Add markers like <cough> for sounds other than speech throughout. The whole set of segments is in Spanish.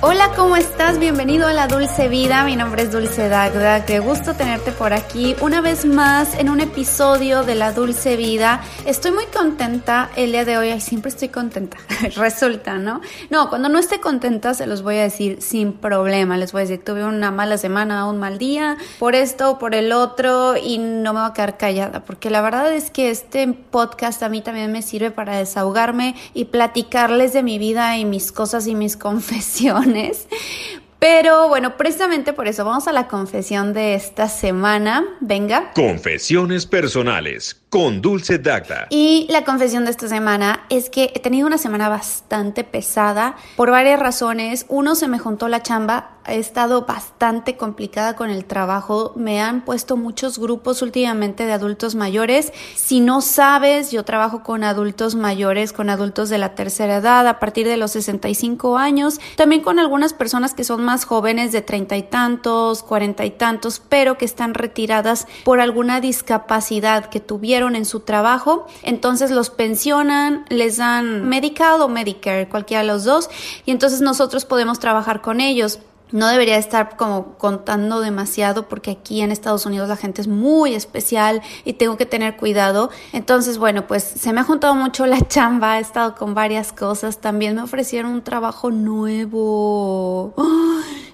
Hola, ¿cómo estás? Bienvenido a la Dulce Vida. Mi nombre es Dulce Dagda. Qué gusto tenerte por aquí una vez más en un episodio de la Dulce Vida. Estoy muy contenta el día de hoy. Siempre estoy contenta. <laughs> Resulta, ¿no? No, cuando no esté contenta se los voy a decir sin problema. Les voy a decir, tuve una mala semana, un mal día, por esto, o por el otro, y no me voy a quedar callada, porque la verdad es que este podcast a mí también me sirve para desahogarme y platicarles de mi vida y mis cosas y mis <laughs> confesiones pero bueno, precisamente por eso vamos a la confesión de esta semana. Venga. Confesiones personales con Dulce Dacta. Y la confesión de esta semana es que he tenido una semana bastante pesada por varias razones. Uno, se me juntó la chamba. He estado bastante complicada con el trabajo. Me han puesto muchos grupos últimamente de adultos mayores. Si no sabes, yo trabajo con adultos mayores, con adultos de la tercera edad, a partir de los 65 años. También con algunas personas que son más jóvenes, de treinta y tantos, cuarenta y tantos, pero que están retiradas por alguna discapacidad que tuvieron en su trabajo, entonces los pensionan, les dan Medical o Medicare, cualquiera de los dos, y entonces nosotros podemos trabajar con ellos. No debería estar como contando demasiado porque aquí en Estados Unidos la gente es muy especial y tengo que tener cuidado. Entonces, bueno, pues se me ha juntado mucho la <laughs> chamba, he estado con varias cosas. También me ofrecieron un trabajo nuevo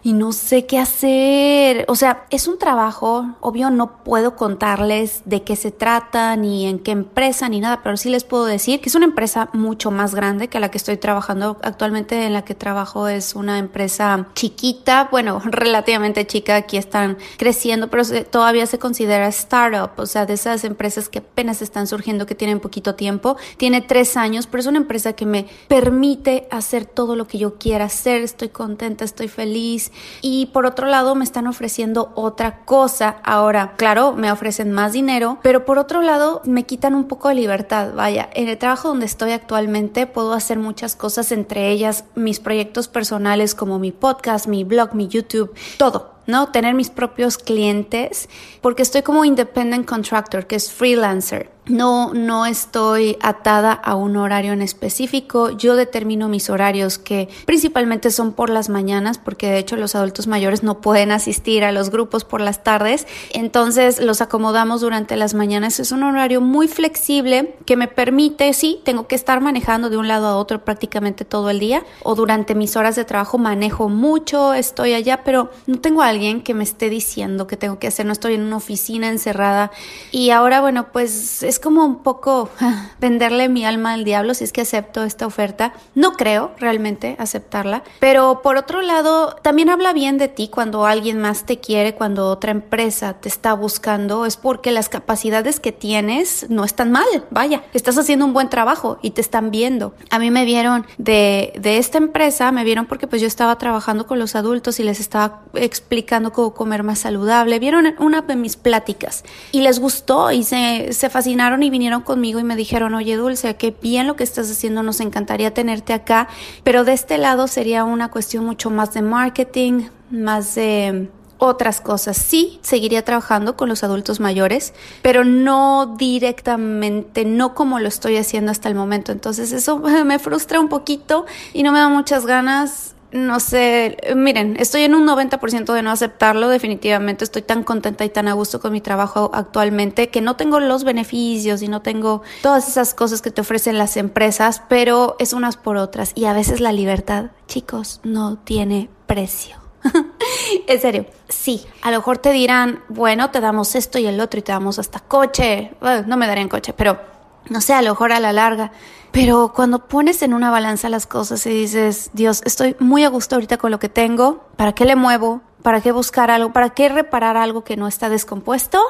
y no sé qué hacer. O sea, es un trabajo, obvio no puedo contarles de qué se trata, ni en qué empresa, ni nada, pero sí les puedo decir que es una empresa mucho más grande que la que estoy trabajando actualmente. En la que trabajo es una empresa chiquita, bueno, <laughs> relativamente chica, aquí están creciendo, pero todavía se considera startup, o sea, de esas empresas que apenas están surgiendo, que tienen poquito tiempo. Tiene tres años, pero es una empresa que me permite hacer todo lo que yo quiera hacer. Estoy contenta, estoy feliz y por otro lado me están ofreciendo otra cosa. Ahora, claro, me ofrecen más dinero, pero por otro lado me quitan un poco de libertad. Vaya, en el trabajo donde estoy actualmente puedo hacer muchas cosas, entre ellas mis proyectos personales como mi podcast, mi blog, mi YouTube, todo ¿no? Tener mis propios clientes, porque estoy como independent contractor, que es freelancer. No, no estoy atada a un horario en específico. Yo determino mis horarios que principalmente son por las mañanas, porque de hecho los adultos mayores no pueden asistir a los grupos por las tardes. Entonces los acomodamos durante las mañanas. Es un horario muy flexible que me permite, sí, tengo que estar manejando de un lado a otro prácticamente todo el día o durante mis horas de trabajo manejo mucho, estoy allá, pero no tengo alguien que me esté diciendo que tengo que hacer, no estoy en una oficina encerrada y ahora bueno, pues es como un poco venderle mi alma al diablo si es que acepto esta oferta. No creo realmente aceptarla, pero por otro lado, también habla bien de ti cuando alguien más te quiere, cuando otra empresa te está buscando, es porque las capacidades que tienes no están mal, vaya, estás haciendo un buen trabajo y te están viendo. A mí me vieron de, de esta empresa, me vieron porque pues yo estaba trabajando con los adultos y les estaba explicando cómo comer más saludable. Vieron una de mis pláticas y les gustó y se, se fascinaron y vinieron conmigo y me dijeron, oye Dulce, qué bien lo que estás haciendo, nos encantaría tenerte acá, pero de este lado sería una cuestión mucho más de marketing, más de otras cosas. Sí, seguiría trabajando con los adultos mayores, pero no directamente, no como lo estoy haciendo hasta el momento. Entonces eso <laughs> me frustra un poquito y no me da muchas ganas no sé, miren, estoy en un 90% de no aceptarlo, definitivamente estoy tan contenta y tan a gusto con mi trabajo actualmente que no tengo los beneficios y no tengo todas esas cosas que te ofrecen las empresas, pero es unas por otras y a veces la libertad, chicos, no tiene precio. <laughs> en serio, sí, a lo mejor te dirán, bueno, te damos esto y el otro y te damos hasta coche, no me darían coche, pero no sé, a lo mejor a la larga pero cuando pones en una balanza las cosas y dices, Dios, estoy muy a gusto ahorita con lo que tengo, ¿para qué le muevo? ¿Para qué buscar algo? ¿Para qué reparar algo que no está descompuesto?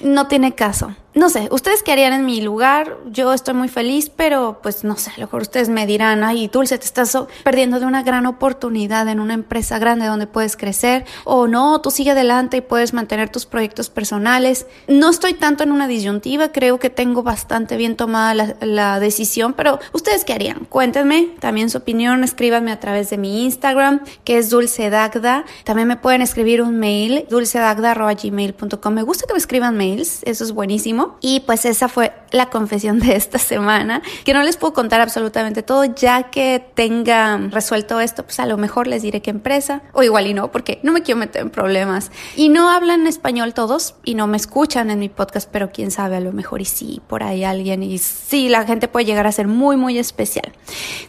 No tiene caso. No sé, ustedes qué harían en mi lugar, yo estoy muy feliz, pero pues no sé, a lo mejor ustedes me dirán, ay, Dulce, te estás perdiendo de una gran oportunidad en una empresa grande donde puedes crecer, o no, tú sigue adelante y puedes mantener tus proyectos personales. No estoy tanto en una disyuntiva, creo que tengo bastante bien tomada la, decisión, pero ustedes qué harían? Cuéntenme también su opinión, escríbanme a través de mi Instagram, que es dulcedagda. También me pueden escribir un mail, dulcedagda.gmail.com. Me gusta que me escriban mails, eso es buenísimo. Y pues esa fue la confesión de esta semana, que no les puedo contar absolutamente todo, ya que tenga resuelto esto, pues a lo mejor les diré qué empresa, o igual y no, porque no me quiero meter en problemas. Y no hablan español todos y no me escuchan en mi podcast, pero quién sabe, a lo mejor y sí, por ahí alguien, y sí, la gente puede llegar a ser muy, muy especial.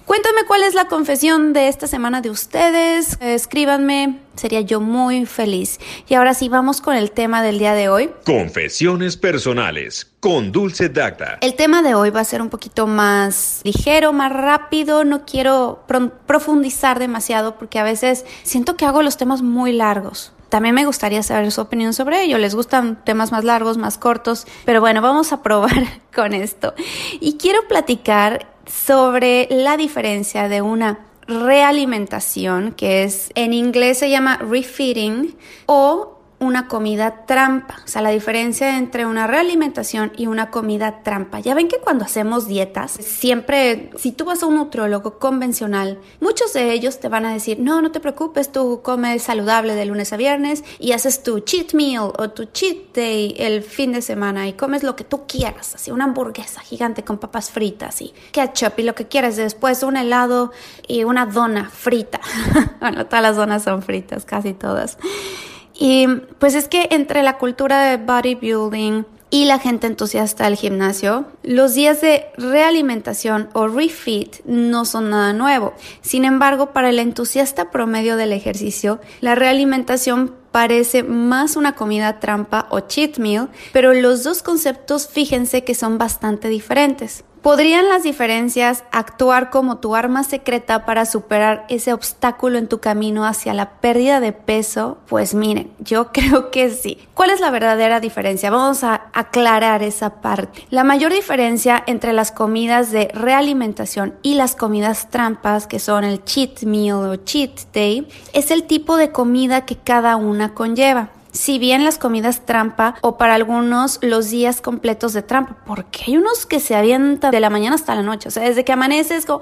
Cuéntame cuál es la confesión de esta semana de ustedes, escríbanme, sería yo muy feliz. Y ahora sí, vamos con el tema del día de hoy. Confesiones personales con Dulce Dacta. El tema de hoy va a ser un poquito más ligero, más rápido. No quiero profundizar demasiado porque a veces siento que hago los temas muy largos. También me gustaría saber su opinión sobre ello. ¿Les gustan temas más largos, más cortos? Pero bueno, vamos a probar <laughs> con esto. Y quiero platicar sobre la diferencia de una realimentación, que es en inglés se llama refeeding, o una comida trampa, o sea, la diferencia entre una realimentación y una comida trampa. Ya ven que cuando hacemos dietas, siempre, si tú vas a un nutriólogo convencional, muchos de ellos te van a decir, no, no te preocupes, tú comes saludable de lunes a viernes y haces tu cheat meal o tu cheat day el fin de semana y comes lo que tú quieras, así una hamburguesa gigante con papas fritas y ketchup y lo que quieras, después un helado y una dona frita. <laughs> bueno, todas las donas son fritas, casi todas. Y pues es que entre la cultura de bodybuilding y la gente entusiasta del gimnasio, los días de realimentación o refit no son nada nuevo. Sin embargo, para el entusiasta promedio del ejercicio, la realimentación parece más una comida trampa o cheat meal, pero los dos conceptos fíjense que son bastante diferentes. ¿Podrían las diferencias actuar como tu arma secreta para superar ese obstáculo en tu camino hacia la pérdida de peso? Pues miren, yo <laughs> creo que sí. ¿Cuál es la verdadera diferencia? Vamos a aclarar esa parte. La mayor diferencia entre las comidas de realimentación y las comidas trampas, que son el cheat meal o cheat day, es el tipo de comida que cada una conlleva si bien las comidas trampa o para algunos los días completos de trampa, porque hay unos que se avientan de la mañana hasta la noche, o sea, desde que amaneces como,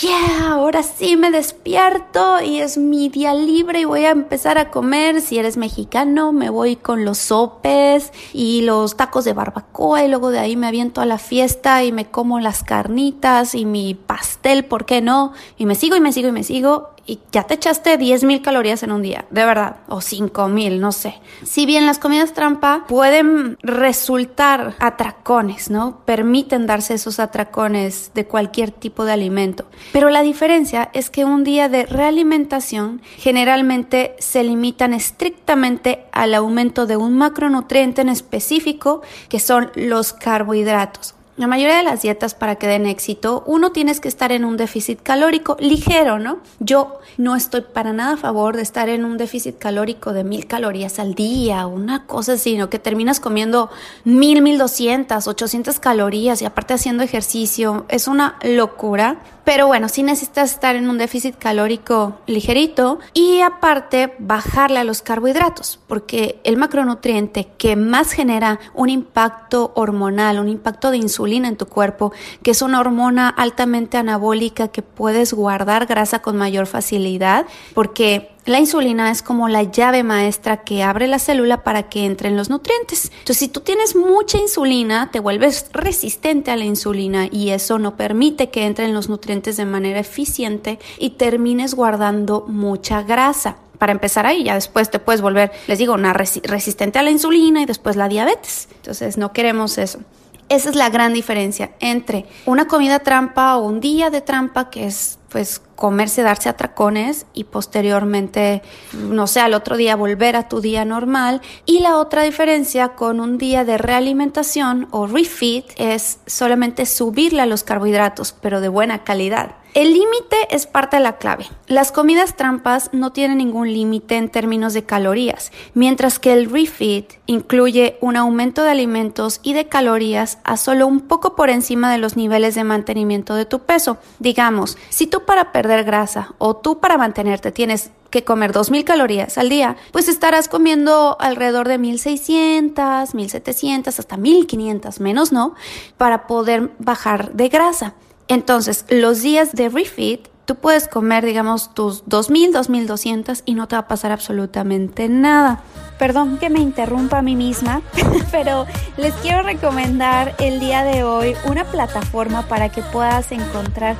yeah, ahora sí me despierto y es mi día libre y voy a empezar a comer, si eres mexicano me voy con los sopes y los tacos de barbacoa y luego de ahí me aviento a la fiesta y me como las carnitas y mi pastel, ¿por qué no? Y me sigo y me sigo y me sigo y ya te echaste 10 mil calorías en un día, de verdad, o 5 mil, no sé. Si bien las comidas trampa pueden resultar atracones, ¿no? Permiten darse esos atracones de cualquier tipo de alimento. Pero la diferencia es que un día de realimentación generalmente se limitan estrictamente al aumento de un macronutriente en específico, que son los carbohidratos. La mayoría de las dietas para que den éxito, uno tienes que estar en un déficit calórico ligero, ¿no? Yo no estoy para nada a favor de estar en un déficit calórico de mil calorías al día, una cosa así, ¿no? Que terminas comiendo mil, mil doscientas, ochocientas calorías y aparte haciendo ejercicio. Es una locura. Pero bueno, sí necesitas estar en un déficit calórico ligerito y aparte bajarle a los carbohidratos, porque el macronutriente que más genera un impacto hormonal, un impacto de en tu cuerpo, que es una hormona altamente anabólica que puedes guardar grasa con mayor facilidad, porque la insulina es como la llave maestra que abre la célula para que entren los nutrientes. Entonces, si tú tienes mucha insulina, te vuelves resistente a la insulina y eso no permite que entren los nutrientes de manera eficiente y termines guardando mucha grasa para empezar ahí, ya después te puedes volver, les digo, una resistente a la insulina y después la diabetes. Entonces no queremos eso. Esa es la gran diferencia entre una comida trampa o un día de trampa, que es pues comerse, darse atracones y posteriormente, no sé, al otro día volver a tu día normal. Y la otra diferencia con un día de realimentación o refeed es solamente subirle a los carbohidratos, pero de buena calidad. El límite es parte de la clave. Las comidas trampas no tienen ningún límite en términos de calorías, mientras que el refit incluye un aumento de alimentos y de calorías a solo un poco por encima de los niveles de mantenimiento de tu peso. Digamos, si tú para perder grasa o tú para mantenerte tienes que comer 2.000 calorías al día, pues estarás comiendo alrededor de 1.600, 1.700, hasta 1.500, menos no, para poder bajar de grasa. Entonces, los días de refit, tú puedes comer, digamos, tus 2.000, 2.200 y no te va a pasar absolutamente nada. Perdón que me interrumpa a mí misma, <laughs> pero les quiero recomendar el día de hoy una plataforma para que puedas encontrar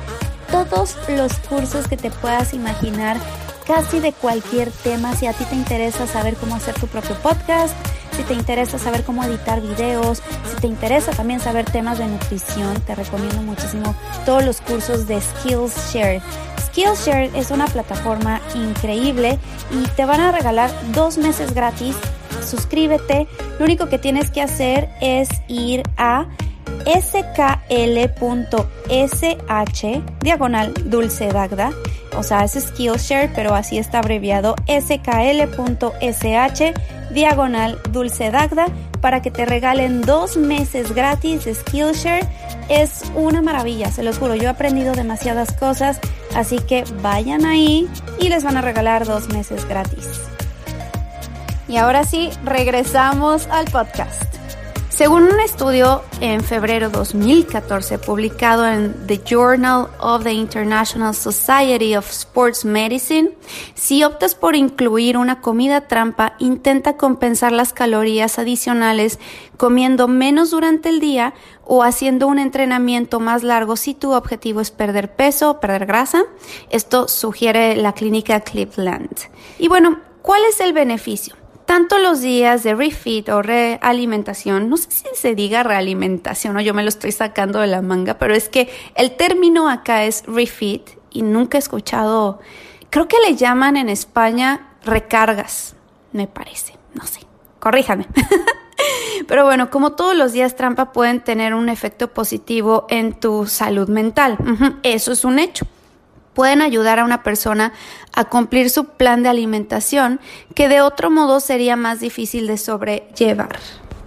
todos los cursos que te puedas imaginar casi de cualquier tema. Si a ti te interesa saber cómo hacer tu propio podcast, si te interesa saber cómo editar videos, si te interesa también saber temas de nutrición, te recomiendo muchísimo todos los cursos de Skillshare. Skillshare es una plataforma increíble y te van a regalar dos meses gratis. Suscríbete. Lo único que tienes que hacer es ir a skl.sh diagonal dulce dagda o sea, es Skillshare, pero así está abreviado skl.sh diagonal dulce dagda para que te regalen dos meses gratis de Skillshare. Es una maravilla, se los juro, yo he aprendido demasiadas cosas, así que vayan ahí y les van a regalar dos meses gratis. Y ahora sí, regresamos al podcast. Según un estudio en febrero 2014 publicado en The Journal of the International Society of Sports Medicine, si optas por incluir una comida trampa, intenta compensar las calorías adicionales comiendo menos durante el día o haciendo un entrenamiento más largo si tu objetivo es perder peso o perder grasa. Esto sugiere la clínica Cleveland. Y bueno, ¿cuál es el beneficio? Tanto los días de refit o realimentación, no sé si se diga realimentación o yo me lo estoy sacando de la manga, pero es que el término acá es refit y nunca he escuchado, creo que le llaman en España recargas, me parece, no sé, corríjame. <laughs> Pero bueno, como todos los días trampa pueden tener un efecto positivo en tu salud mental. Eso es un hecho pueden ayudar a una persona a cumplir su plan de alimentación que de otro modo sería más difícil de sobrellevar.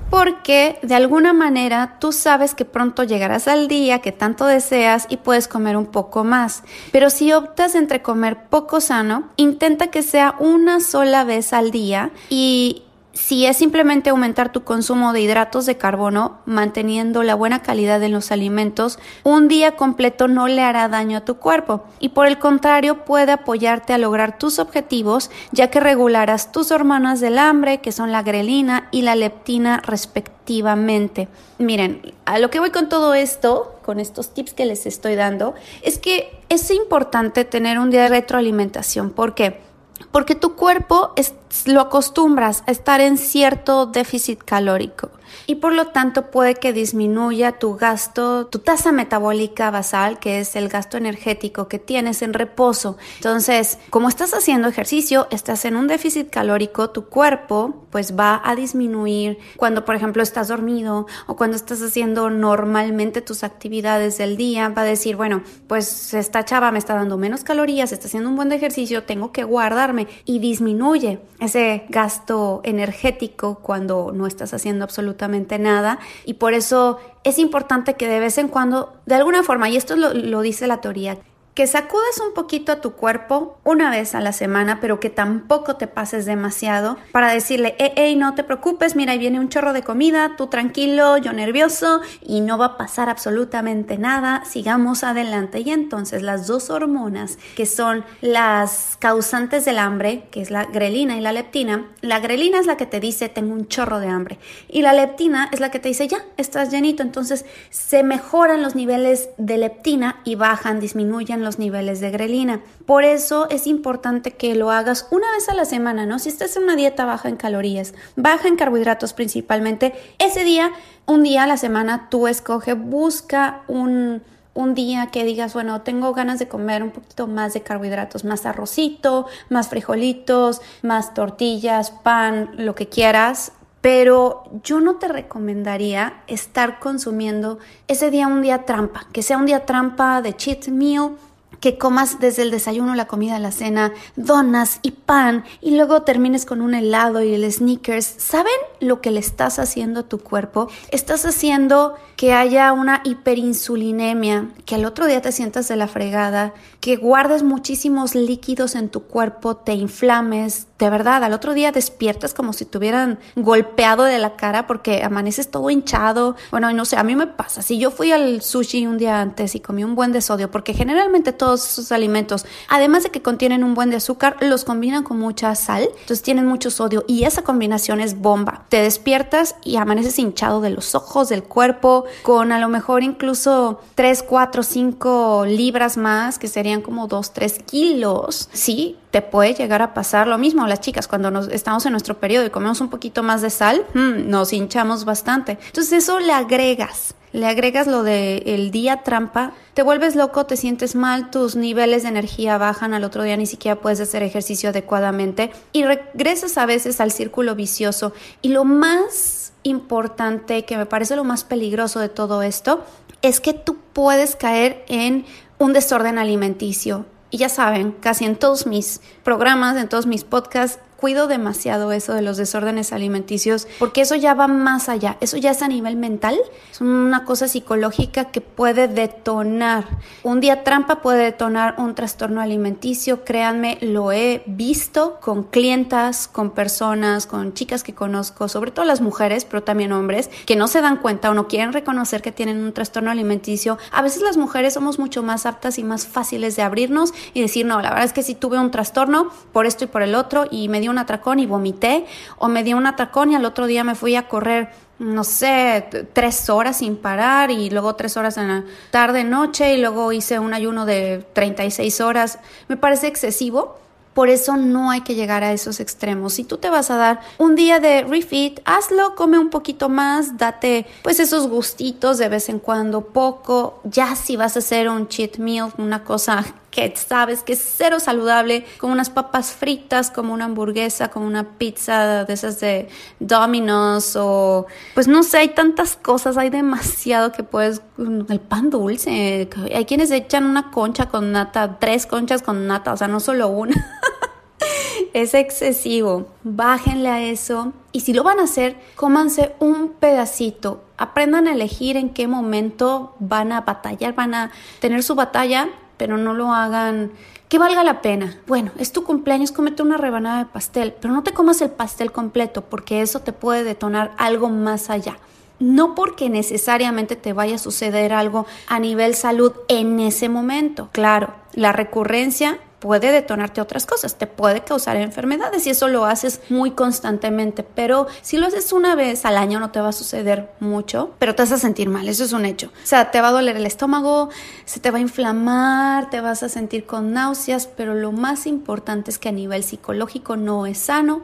Porque de alguna manera tú sabes que pronto llegarás al día que tanto deseas y puedes comer un poco más. Pero si optas entre comer poco sano, intenta que sea una sola vez al día y si es simplemente aumentar tu consumo de hidratos de carbono, manteniendo la buena calidad de los alimentos, un día completo no le hará daño a tu cuerpo y por el contrario puede apoyarte a lograr tus objetivos ya que regularás tus hormonas del hambre que son la grelina y la leptina respectivamente. Miren, a lo que voy con todo esto, con estos tips que les estoy dando, es que es importante tener un día de retroalimentación. ¿Por qué? Porque tu cuerpo es, lo acostumbras a estar en cierto déficit calórico y por lo tanto puede que disminuya tu gasto, tu tasa metabólica basal, que es el gasto energético que tienes en reposo. Entonces, como estás haciendo ejercicio, estás en un déficit calórico, tu cuerpo pues va a disminuir cuando por ejemplo estás dormido o cuando estás haciendo normalmente tus actividades del día, va a decir, bueno, pues esta chava me está dando menos calorías, está haciendo un buen ejercicio, tengo que guardarme y disminuye ese gasto energético cuando no estás haciendo absolutamente nada. Y por eso es importante que de vez en cuando, de alguna forma, y esto lo, lo dice la teoría, que sacudas un poquito a tu cuerpo una vez a la semana, pero que tampoco te pases demasiado para decirle, hey, hey, no te preocupes, mira, ahí viene un chorro de comida, tú tranquilo, yo nervioso y no va a pasar absolutamente nada, sigamos adelante. Y entonces las dos hormonas que son las causantes del hambre, que es la grelina y la leptina, la grelina es la que te dice, tengo un chorro de hambre, y la leptina es la que te dice, ya, estás llenito, entonces se mejoran los niveles de leptina y bajan, disminuyen los niveles de grelina. Por eso es importante que lo hagas una vez a la semana, ¿no? Si estás en una dieta baja en calorías, baja en carbohidratos principalmente, ese día, un día a la semana, tú escoge, busca un un día que digas, bueno, tengo ganas de comer un poquito más de carbohidratos, más arrocito, más frijolitos, más tortillas, pan, lo que quieras, pero yo no te recomendaría estar consumiendo ese día un día trampa, que sea un día trampa de cheat meal que comas desde el desayuno, la comida, la cena, donas y pan y luego termines con un helado y el sneakers. ¿Saben lo que le estás haciendo a tu cuerpo? Estás haciendo que haya una hiperinsulinemia, que al otro día te sientas de la fregada, que guardes muchísimos líquidos en tu cuerpo, te inflames, de verdad, al otro día despiertas como si te hubieran golpeado de la cara porque amaneces todo hinchado. Bueno, no sé, a mí me pasa. Si yo fui al sushi un día antes y comí un buen de sodio, porque generalmente todos esos alimentos, además de que contienen un buen de azúcar, los combinan con mucha sal, entonces tienen mucho sodio y esa combinación es bomba. Te despiertas y amaneces hinchado de los ojos, del cuerpo, con a lo mejor incluso 3, 4, 5 libras más, que serían como 2, 3 kilos. Sí, te puede llegar a pasar lo mismo las chicas cuando nos, estamos en nuestro periodo y comemos un poquito más de sal, hmm, nos hinchamos bastante. Entonces eso le agregas le agregas lo de el día trampa, te vuelves loco, te sientes mal, tus niveles de energía bajan, al otro día ni siquiera puedes hacer ejercicio adecuadamente y regresas a veces al círculo vicioso. Y lo más importante, que me parece lo más peligroso de todo esto, es que tú puedes caer en un desorden alimenticio. Y ya saben, casi en todos mis programas, en todos mis podcasts, cuido demasiado eso de los desórdenes alimenticios porque eso ya va más allá, eso ya es a nivel mental, es una cosa psicológica que puede detonar. Un día trampa puede detonar un trastorno alimenticio, créanme, lo he visto con clientas, con personas, con chicas que conozco, sobre todo las mujeres, pero también hombres, que no se dan cuenta o no quieren reconocer que tienen un trastorno alimenticio. A veces las mujeres somos mucho más aptas y más fáciles de abrirnos y decir, no, la verdad es que si tuve un trastorno por esto y por el otro y me dio un atracón y vomité, o me dio un atracón y al otro día me fui a correr no sé, tres horas sin parar y luego tres horas en la tarde, noche y luego hice un ayuno de 36 horas. Me parece excesivo. Por eso no hay que llegar a esos extremos. Si tú te vas a dar un día de refit, hazlo, come un poquito más, date pues esos gustitos de vez en cuando, poco. Ya si vas a hacer un cheat meal, una cosa que sabes que es cero saludable, como unas papas fritas, como una hamburguesa, como una pizza de esas de Domino's o pues no sé, hay tantas cosas, hay demasiado que puedes, el pan dulce, hay quienes echan una concha con nata, tres conchas con nata, o sea, no solo una. <laughs> es excesivo. Bájenle a eso. Y si lo van a hacer, cómanse un pedacito. Aprendan a elegir en qué momento van a batallar, van a tener su batalla pero no lo hagan que valga la pena. Bueno, es tu cumpleaños, cómete una rebanada de pastel, pero no te comas el pastel completo porque eso te puede detonar algo más allá. No porque necesariamente te vaya a suceder algo a nivel salud en ese momento. Claro, la recurrencia puede detonarte otras cosas, te puede causar enfermedades y eso lo haces muy constantemente, pero si lo haces una vez al año no te va a suceder mucho, pero te vas a sentir mal, eso es un hecho. O sea, te va a doler el estómago, se te va a inflamar, te vas a sentir con náuseas, pero lo más importante es que a nivel psicológico no es sano.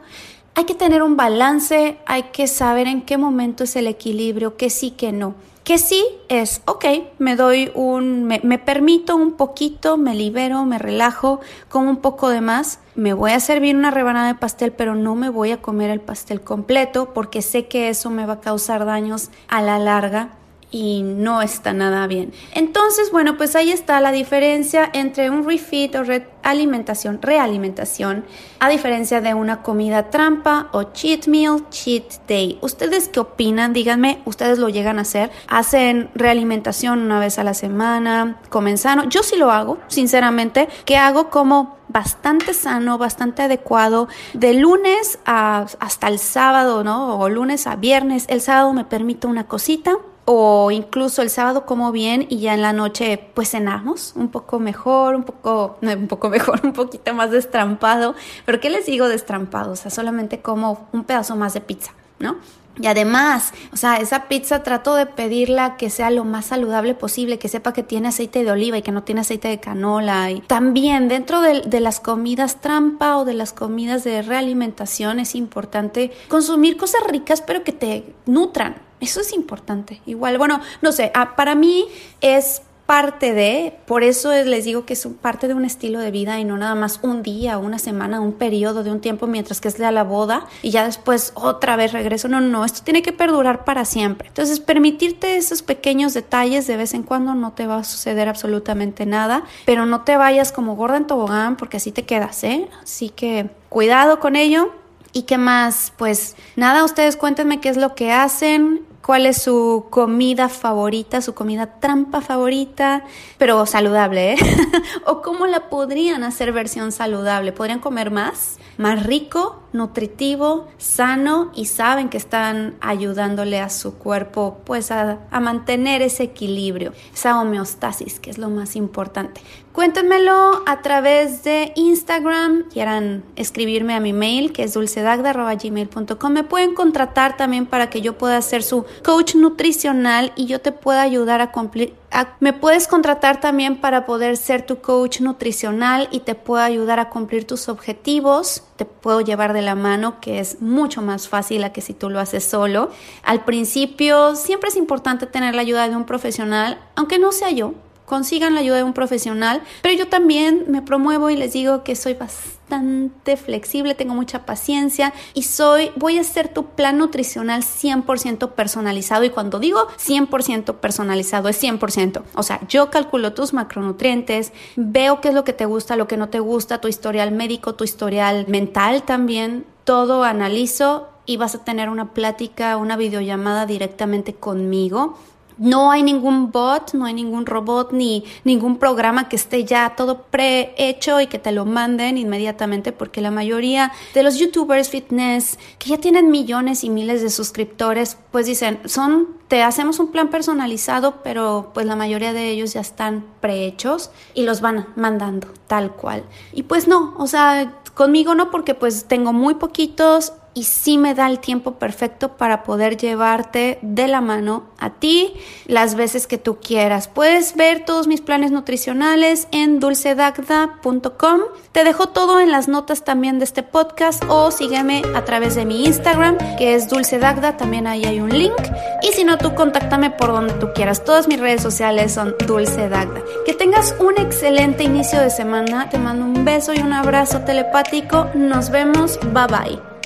Hay que tener un balance, hay que saber en qué momento es el equilibrio, que sí, que no. Que sí es, ok, me doy un, me, me, permito un poquito, me libero, me relajo, como un poco de más, me voy a servir una rebanada de pastel, pero no me voy a comer el pastel completo porque sé que eso me va a causar daños a la larga y no está nada bien. Entonces, bueno, pues ahí está la diferencia entre un refit o alimentación, realimentación, a diferencia de una comida trampa o cheat meal, cheat day. ¿Ustedes qué opinan? Díganme, ¿ustedes lo llegan a hacer? ¿Hacen realimentación una vez a la semana? ¿Comen sano? Yo sí lo hago, sinceramente, que hago como bastante sano, bastante adecuado, de lunes hasta el sábado, ¿no? O lunes a viernes. El sábado me permito una cosita, o incluso el sábado como bien y ya en la noche pues cenamos un poco mejor, un poco, un poco <laughs> mejor, un poquito más destrampado. Pero ¿qué les digo destrampado? O sea, solamente como un pedazo más de pizza, ¿no? Y además, o sea, esa pizza trato de pedirla que sea lo más saludable posible, que sepa que tiene aceite de oliva y que no tiene aceite de canola. Y también dentro de, de, las comidas trampa o de las comidas de realimentación es importante consumir cosas ricas pero que te nutran. Eso es importante. Igual, bueno, no sé, ah, para mí es parte de, por eso les digo que es parte de un estilo de vida y no nada más un día, una semana, un periodo de un tiempo mientras que es la boda y ya después otra vez regreso. No, no, esto tiene que perdurar para siempre. Entonces, permitirte esos pequeños detalles de vez en cuando no te va a suceder absolutamente nada, pero no te vayas como gorda en tobogán porque así te quedas, ¿eh? Así que cuidado con ello. ¿Y qué más? Pues nada, ustedes cuéntenme qué es lo que hacen, cuál es su comida favorita, su comida trampa favorita, pero saludable, ¿eh? <laughs> o cómo la podrían hacer versión saludable. ¿Podrían comer más? Más rico, nutritivo, sano y saben que están ayudándole a su cuerpo pues a, a mantener ese equilibrio, esa homeostasis, que es lo más importante. Cuéntenmelo a través de Instagram. Quieran escribirme a mi mail que es dulcedagda.gmail.com. Me pueden contratar también para que yo pueda ser su coach nutricional y yo te pueda ayudar a cumplir. Me puedes contratar también para poder ser tu coach nutricional y te puedo ayudar a cumplir tus objetivos. Te puedo llevar de la mano, que es mucho más fácil a que si tú lo haces solo. Al principio siempre es importante tener la ayuda de un profesional, aunque no sea yo consigan la ayuda de un profesional, pero yo también me promuevo y les digo que soy bastante flexible, tengo mucha paciencia y soy, voy a hacer tu plan nutricional 100% personalizado. Y cuando digo 100% personalizado es 100%, o sea, yo calculo tus macronutrientes, veo qué es lo que te gusta, lo que no te gusta, tu historial médico, tu historial mental también, todo analizo y vas a tener una plática, una videollamada directamente conmigo no hay ningún bot, no hay ningún robot ni ningún programa que esté ya todo prehecho y que te lo manden inmediatamente porque la mayoría de los youtubers fitness que ya tienen millones y miles de suscriptores pues dicen son te hacemos un plan personalizado pero pues la mayoría de ellos ya están prehechos y los van mandando tal cual y pues no o sea conmigo no porque pues tengo muy poquitos y sí me da el tiempo perfecto para poder llevarte de la mano a ti las veces que tú quieras. Puedes ver todos mis planes nutricionales en dulcedagda.com. Te dejo todo en las notas también de este podcast o sígueme a través de mi Instagram que es dulcedagda, también ahí hay un link. Y si no, tú contáctame por donde tú quieras. Todas mis redes sociales son dulcedagda. Que tengas un excelente inicio de semana. Te mando un beso y un abrazo telepático. Nos vemos. Bye bye.